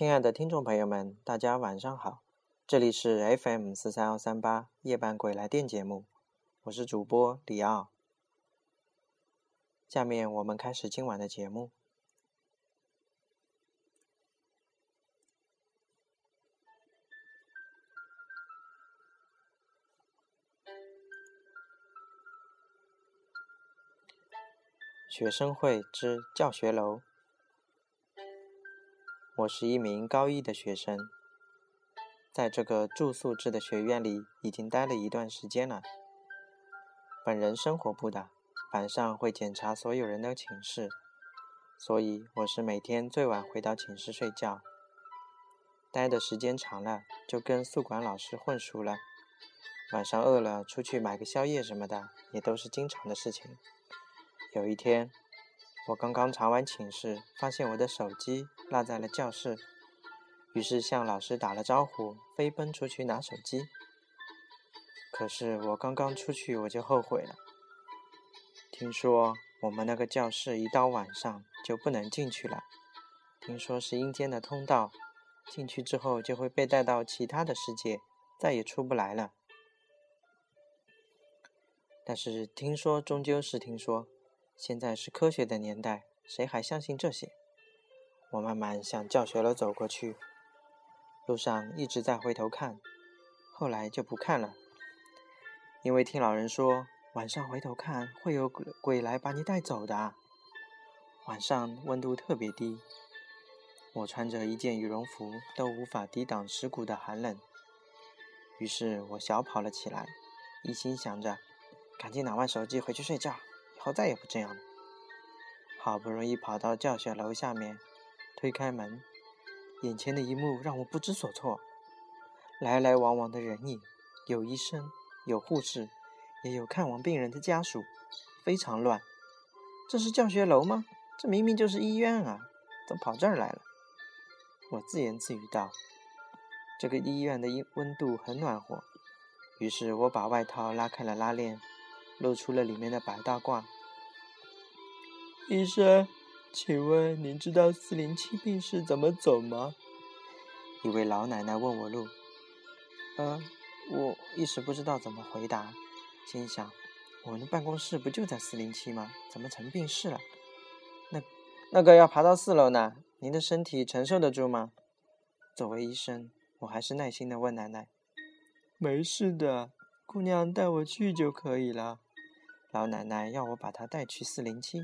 亲爱的听众朋友们，大家晚上好，这里是 FM 四三幺三八夜半鬼来电节目，我是主播李奥。下面我们开始今晚的节目。学生会之教学楼。我是一名高一的学生，在这个住宿制的学院里已经待了一段时间了。本人生活不大，晚上会检查所有人的寝室，所以我是每天最晚回到寝室睡觉。待的时间长了，就跟宿管老师混熟了。晚上饿了，出去买个宵夜什么的，也都是经常的事情。有一天。我刚刚查完寝室，发现我的手机落在了教室，于是向老师打了招呼，飞奔出去拿手机。可是我刚刚出去，我就后悔了。听说我们那个教室一到晚上就不能进去了，听说是阴间的通道，进去之后就会被带到其他的世界，再也出不来了。但是听说终究是听说。现在是科学的年代，谁还相信这些？我慢慢向教学楼走过去，路上一直在回头看，后来就不看了，因为听老人说晚上回头看会有鬼鬼来把你带走的。晚上温度特别低，我穿着一件羽绒服都无法抵挡蚀骨的寒冷，于是我小跑了起来，一心想着赶紧拿完手机回去睡觉。以后再也不这样了。好不容易跑到教学楼下面，推开门，眼前的一幕让我不知所措。来来往往的人影，有医生，有护士，也有看望病人的家属，非常乱。这是教学楼吗？这明明就是医院啊！怎么跑这儿来了？我自言自语道：“这个医院的温度很暖和。”于是我把外套拉开了拉链。露出了里面的白大褂。医生，请问您知道四零七病室怎么走吗？一位老奶奶问我路。呃，我一时不知道怎么回答，心想，我们的办公室不就在四零七吗？怎么成病室了？那那个要爬到四楼呢，您的身体承受得住吗？作为医生，我还是耐心的问奶奶。没事的，姑娘带我去就可以了。老奶奶要我把她带去四零七。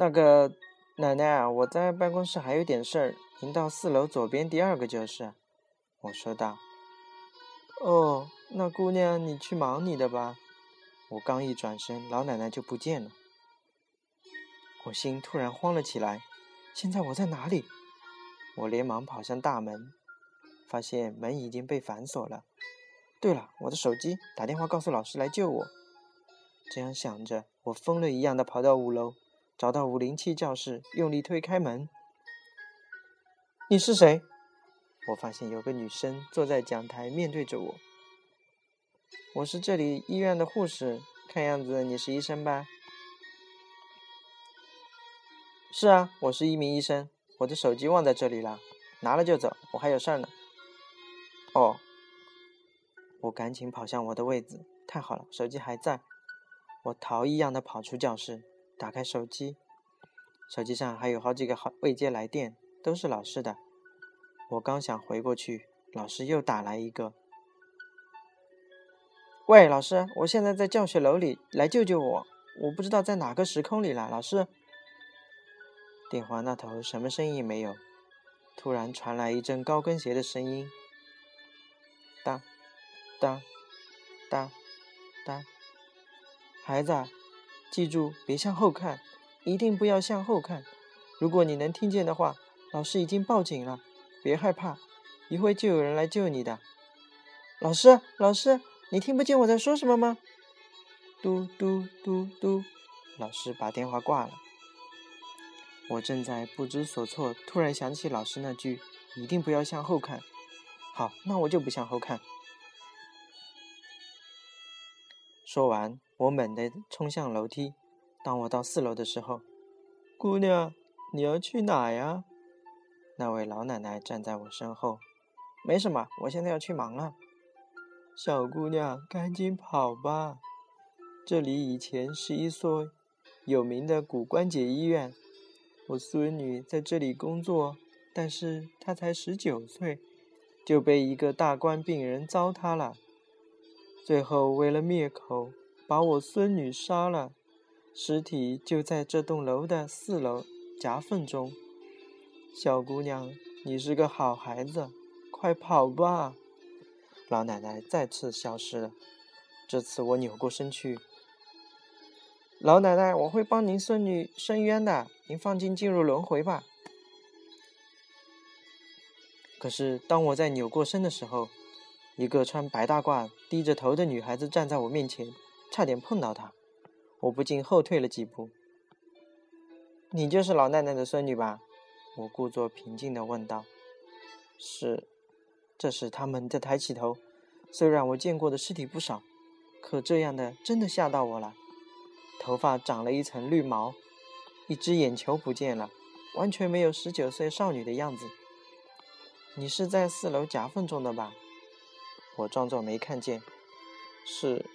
那个奶奶，我在办公室还有点事儿，您到四楼左边第二个就是。我说道。哦，那姑娘你去忙你的吧。我刚一转身，老奶奶就不见了。我心突然慌了起来。现在我在哪里？我连忙跑向大门，发现门已经被反锁了。对了，我的手机，打电话告诉老师来救我。这样想着，我疯了一样的跑到五楼，找到五零七教室，用力推开门。你是谁？我发现有个女生坐在讲台，面对着我。我是这里医院的护士，看样子你是医生吧？是啊，我是一名医生。我的手机忘在这里了，拿了就走，我还有事儿呢。哦。我赶紧跑向我的位子，太好了，手机还在。我逃一样的跑出教室，打开手机，手机上还有好几个好未接来电，都是老师的。我刚想回过去，老师又打来一个。喂，老师，我现在在教学楼里，来救救我！我不知道在哪个时空里了，老师。电话那头什么声音没有，突然传来一阵高跟鞋的声音。当。哒，哒，哒，孩子，记住别向后看，一定不要向后看。如果你能听见的话，老师已经报警了，别害怕，一会就有人来救你的。老师，老师，你听不见我在说什么吗？嘟嘟嘟嘟，老师把电话挂了。我正在不知所措，突然想起老师那句“一定不要向后看”。好，那我就不向后看。说完，我猛地冲向楼梯。当我到四楼的时候，姑娘，你要去哪呀？”那位老奶奶站在我身后。“没什么，我现在要去忙了。”小姑娘，赶紧跑吧！这里以前是一所有名的骨关节医院，我孙女在这里工作，但是她才十九岁，就被一个大官病人糟蹋了。最后为了灭口，把我孙女杀了，尸体就在这栋楼的四楼夹缝中。小姑娘，你是个好孩子，快跑吧！老奶奶再次消失了。这次我扭过身去。老奶奶，我会帮您孙女伸冤的，您放心进入轮回吧。可是当我在扭过身的时候，一个穿白大褂、低着头的女孩子站在我面前，差点碰到她，我不禁后退了几步。你就是老奶奶的孙女吧？我故作平静地问道。是。这时，他猛地抬起头。虽然我见过的尸体不少，可这样的真的吓到我了。头发长了一层绿毛，一只眼球不见了，完全没有十九岁少女的样子。你是在四楼夹缝中的吧？我装作没看见。是。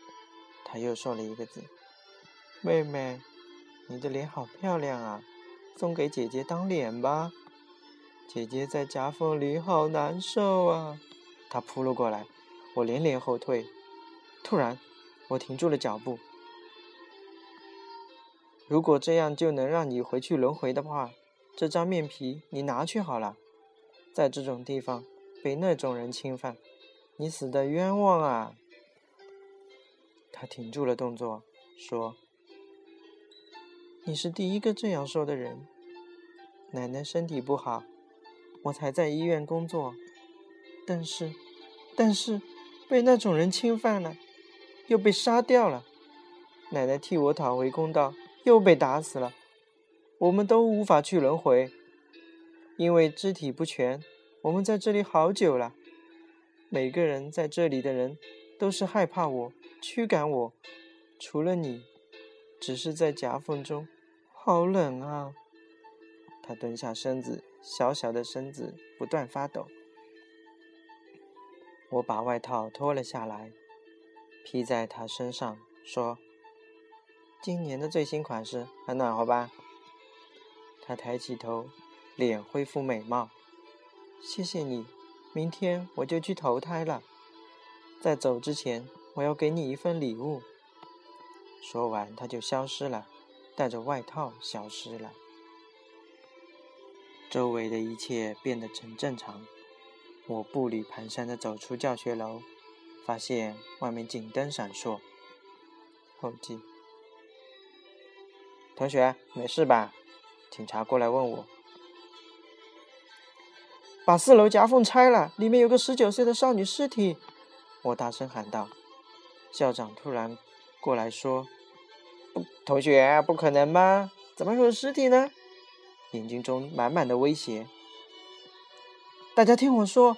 他又说了一个字：“妹妹，你的脸好漂亮啊，送给姐姐当脸吧。”姐姐在夹缝里好难受啊！她扑了过来，我连连后退。突然，我停住了脚步。如果这样就能让你回去轮回的话，这张面皮你拿去好了。在这种地方被那种人侵犯，你死的冤枉啊！他停住了动作，说：“你是第一个这样说的人。奶奶身体不好。”我才在医院工作，但是，但是被那种人侵犯了，又被杀掉了。奶奶替我讨回公道，又被打死了。我们都无法去轮回，因为肢体不全。我们在这里好久了，每个人在这里的人都是害怕我、驱赶我，除了你，只是在夹缝中，好冷啊。他蹲下身子。小小的身子不断发抖，我把外套脱了下来，披在他身上，说：“今年的最新款式很暖和吧？”他抬起头，脸恢复美貌。谢谢你，明天我就去投胎了。在走之前，我要给你一份礼物。说完，他就消失了，带着外套消失了。周围的一切变得很正常。我步履蹒跚地走出教学楼，发现外面警灯闪烁。后记：同学没事吧？警察过来问我。把四楼夹缝拆了，里面有个十九岁的少女尸体！我大声喊道。校长突然过来说：“不，同学，不可能吧？怎么会有尸体呢？”眼睛中满满的威胁。大家听我说，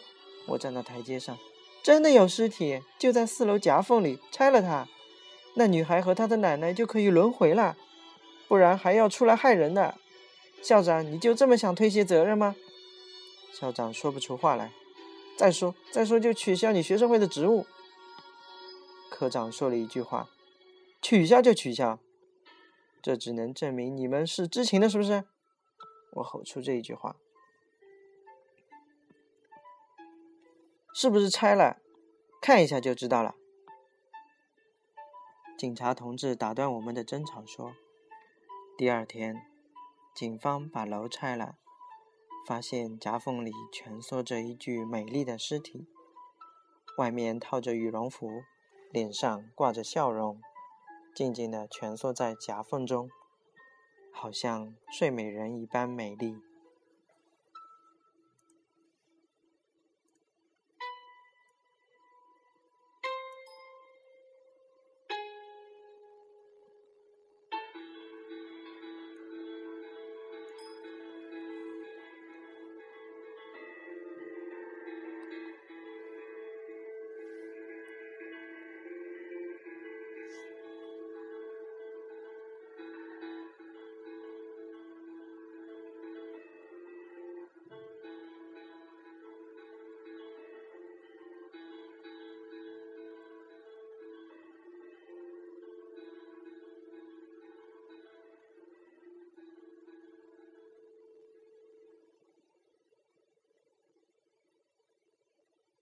我站到台阶上，真的有尸体，就在四楼夹缝里，拆了它，那女孩和她的奶奶就可以轮回了，不然还要出来害人的。校长，你就这么想推卸责任吗？校长说不出话来。再说，再说就取消你学生会的职务。科长说了一句话：“取消就取消。”这只能证明你们是知情的，是不是？我吼出这一句话，是不是拆了？看一下就知道了。警察同志打断我们的争吵说：“第二天，警方把楼拆了，发现夹缝里蜷缩着一具美丽的尸体，外面套着羽绒服，脸上挂着笑容，静静地蜷缩在夹缝中。”好像睡美人一般美丽。